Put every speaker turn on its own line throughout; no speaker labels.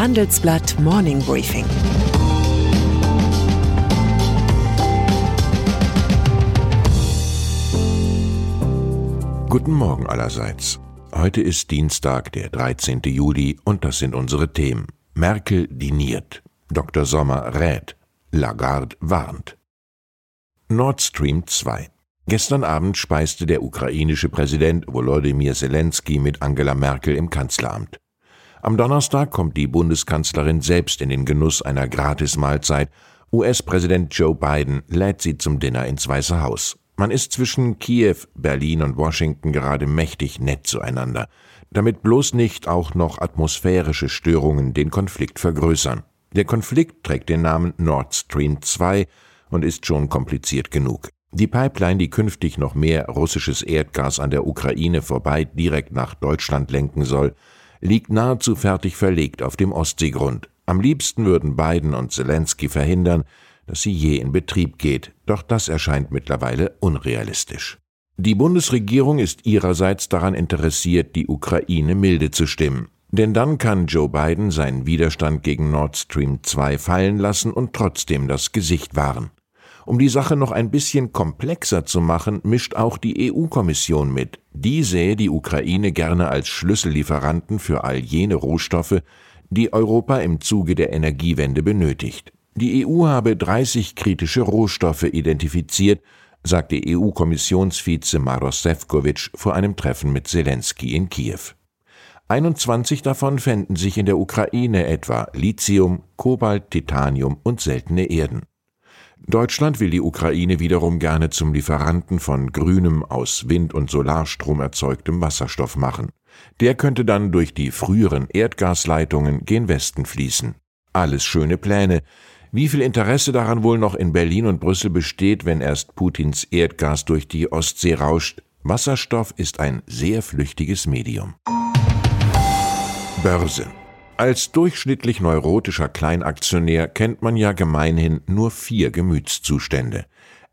Handelsblatt Morning Briefing.
Guten Morgen allerseits. Heute ist Dienstag, der 13. Juli, und das sind unsere Themen. Merkel diniert. Dr. Sommer rät. Lagarde warnt. Nord Stream 2. Gestern Abend speiste der ukrainische Präsident Volodymyr Zelensky mit Angela Merkel im Kanzleramt. Am Donnerstag kommt die Bundeskanzlerin selbst in den Genuss einer Gratismahlzeit. US-Präsident Joe Biden lädt sie zum Dinner ins Weiße Haus. Man ist zwischen Kiew, Berlin und Washington gerade mächtig nett zueinander, damit bloß nicht auch noch atmosphärische Störungen den Konflikt vergrößern. Der Konflikt trägt den Namen Nord Stream 2 und ist schon kompliziert genug. Die Pipeline, die künftig noch mehr russisches Erdgas an der Ukraine vorbei direkt nach Deutschland lenken soll, liegt nahezu fertig verlegt auf dem Ostseegrund. Am liebsten würden Biden und Zelensky verhindern, dass sie je in Betrieb geht, doch das erscheint mittlerweile unrealistisch. Die Bundesregierung ist ihrerseits daran interessiert, die Ukraine milde zu stimmen. Denn dann kann Joe Biden seinen Widerstand gegen Nord Stream 2 fallen lassen und trotzdem das Gesicht wahren. Um die Sache noch ein bisschen komplexer zu machen, mischt auch die EU-Kommission mit. Die sähe die Ukraine gerne als Schlüssellieferanten für all jene Rohstoffe, die Europa im Zuge der Energiewende benötigt. Die EU habe 30 kritische Rohstoffe identifiziert, sagte EU-Kommissionsvize Maros Sefcovic vor einem Treffen mit Zelensky in Kiew. 21 davon fänden sich in der Ukraine etwa Lithium, Kobalt, Titanium und seltene Erden. Deutschland will die Ukraine wiederum gerne zum Lieferanten von grünem, aus Wind- und Solarstrom erzeugtem Wasserstoff machen. Der könnte dann durch die früheren Erdgasleitungen gen Westen fließen. Alles schöne Pläne. Wie viel Interesse daran wohl noch in Berlin und Brüssel besteht, wenn erst Putins Erdgas durch die Ostsee rauscht? Wasserstoff ist ein sehr flüchtiges Medium. Börse als durchschnittlich neurotischer Kleinaktionär kennt man ja gemeinhin nur vier Gemütszustände.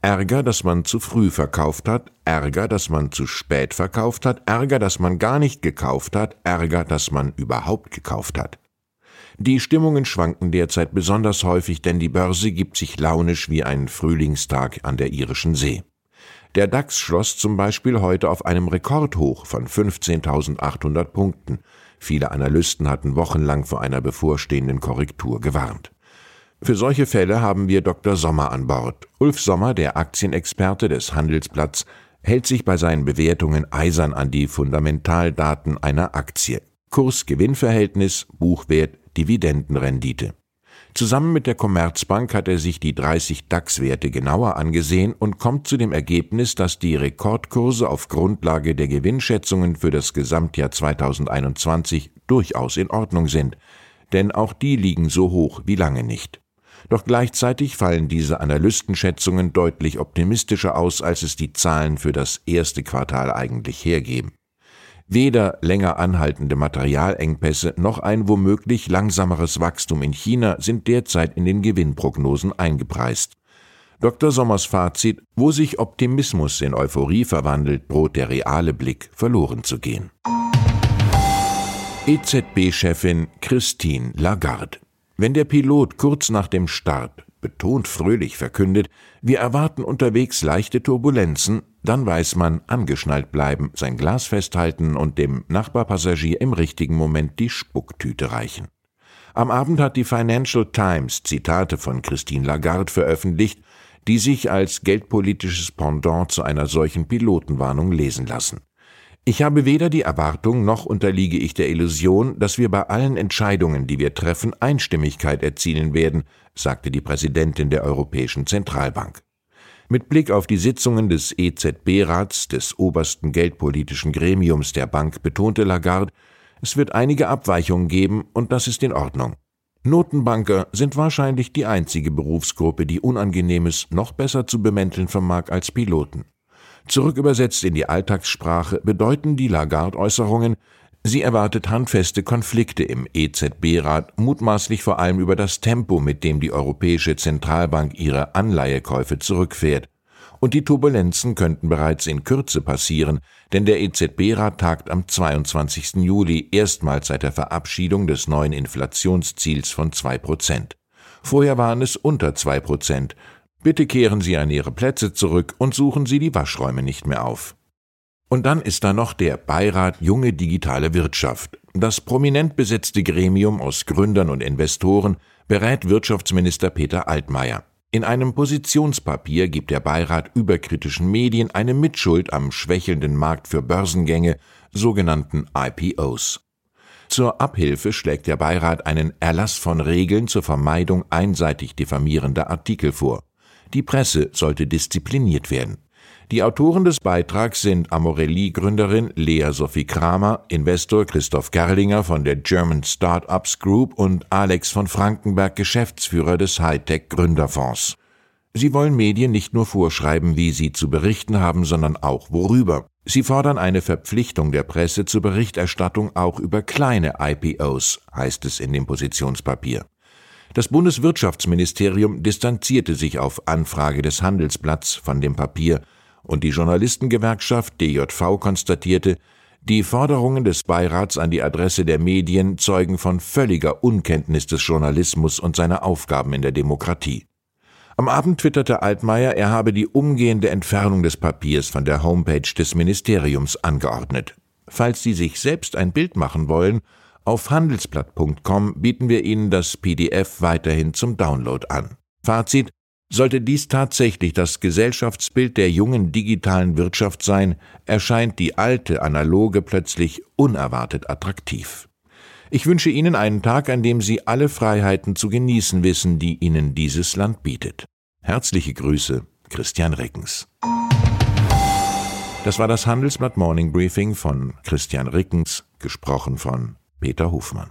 Ärger, dass man zu früh verkauft hat, Ärger, dass man zu spät verkauft hat, Ärger, dass man gar nicht gekauft hat, Ärger, dass man überhaupt gekauft hat. Die Stimmungen schwanken derzeit besonders häufig, denn die Börse gibt sich launisch wie ein Frühlingstag an der irischen See. Der DAX schloss zum Beispiel heute auf einem Rekordhoch von 15.800 Punkten. Viele Analysten hatten wochenlang vor einer bevorstehenden Korrektur gewarnt. Für solche Fälle haben wir Dr. Sommer an Bord. Ulf Sommer, der Aktienexperte des Handelsblatts, hält sich bei seinen Bewertungen eisern an die Fundamentaldaten einer Aktie. Kurs-Gewinn-Verhältnis, Buchwert, Dividendenrendite. Zusammen mit der Commerzbank hat er sich die 30 DAX-Werte genauer angesehen und kommt zu dem Ergebnis, dass die Rekordkurse auf Grundlage der Gewinnschätzungen für das Gesamtjahr 2021 durchaus in Ordnung sind, denn auch die liegen so hoch wie lange nicht. Doch gleichzeitig fallen diese Analystenschätzungen deutlich optimistischer aus, als es die Zahlen für das erste Quartal eigentlich hergeben. Weder länger anhaltende Materialengpässe noch ein womöglich langsameres Wachstum in China sind derzeit in den Gewinnprognosen eingepreist. Dr. Sommers Fazit, wo sich Optimismus in Euphorie verwandelt, droht der reale Blick verloren zu gehen. EZB-Chefin Christine Lagarde. Wenn der Pilot kurz nach dem Start betont fröhlich verkündet, wir erwarten unterwegs leichte Turbulenzen, dann weiß man, angeschnallt bleiben, sein Glas festhalten und dem Nachbarpassagier im richtigen Moment die Spucktüte reichen. Am Abend hat die Financial Times Zitate von Christine Lagarde veröffentlicht, die sich als geldpolitisches Pendant zu einer solchen Pilotenwarnung lesen lassen. Ich habe weder die Erwartung noch unterliege ich der Illusion, dass wir bei allen Entscheidungen, die wir treffen, Einstimmigkeit erzielen werden, sagte die Präsidentin der Europäischen Zentralbank. Mit Blick auf die Sitzungen des EZB-Rats, des obersten geldpolitischen Gremiums der Bank, betonte Lagarde, es wird einige Abweichungen geben und das ist in Ordnung. Notenbanker sind wahrscheinlich die einzige Berufsgruppe, die Unangenehmes noch besser zu bemänteln vermag als Piloten. Zurückübersetzt in die Alltagssprache bedeuten die Lagarde-Äußerungen, sie erwartet handfeste Konflikte im EZB-Rat, mutmaßlich vor allem über das Tempo, mit dem die Europäische Zentralbank ihre Anleihekäufe zurückfährt. Und die Turbulenzen könnten bereits in Kürze passieren, denn der EZB-Rat tagt am 22. Juli erstmals seit der Verabschiedung des neuen Inflationsziels von zwei Prozent. Vorher waren es unter zwei Prozent. Bitte kehren Sie an Ihre Plätze zurück und suchen Sie die Waschräume nicht mehr auf. Und dann ist da noch der Beirat Junge Digitale Wirtschaft. Das prominent besetzte Gremium aus Gründern und Investoren berät Wirtschaftsminister Peter Altmaier. In einem Positionspapier gibt der Beirat überkritischen Medien eine Mitschuld am schwächelnden Markt für Börsengänge, sogenannten IPOs. Zur Abhilfe schlägt der Beirat einen Erlass von Regeln zur Vermeidung einseitig diffamierender Artikel vor. Die Presse sollte diszipliniert werden. Die Autoren des Beitrags sind Amorelli-Gründerin Lea Sophie Kramer, Investor Christoph Gerlinger von der German Startups Group und Alex von Frankenberg, Geschäftsführer des Hightech Gründerfonds. Sie wollen Medien nicht nur vorschreiben, wie sie zu berichten haben, sondern auch worüber. Sie fordern eine Verpflichtung der Presse zur Berichterstattung auch über kleine IPOs, heißt es in dem Positionspapier. Das Bundeswirtschaftsministerium distanzierte sich auf Anfrage des Handelsblatts von dem Papier und die Journalistengewerkschaft DJV konstatierte, die Forderungen des Beirats an die Adresse der Medien zeugen von völliger Unkenntnis des Journalismus und seiner Aufgaben in der Demokratie. Am Abend twitterte Altmaier, er habe die umgehende Entfernung des Papiers von der Homepage des Ministeriums angeordnet. Falls Sie sich selbst ein Bild machen wollen, auf handelsblatt.com bieten wir Ihnen das PDF weiterhin zum Download an. Fazit sollte dies tatsächlich das Gesellschaftsbild der jungen digitalen Wirtschaft sein, erscheint die alte analoge plötzlich unerwartet attraktiv. Ich wünsche Ihnen einen Tag, an dem Sie alle Freiheiten zu genießen wissen, die Ihnen dieses Land bietet. Herzliche Grüße, Christian Rickens. Das war das Handelsblatt Morning Briefing von Christian Rickens, gesprochen von Peter Hofmann.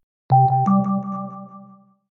you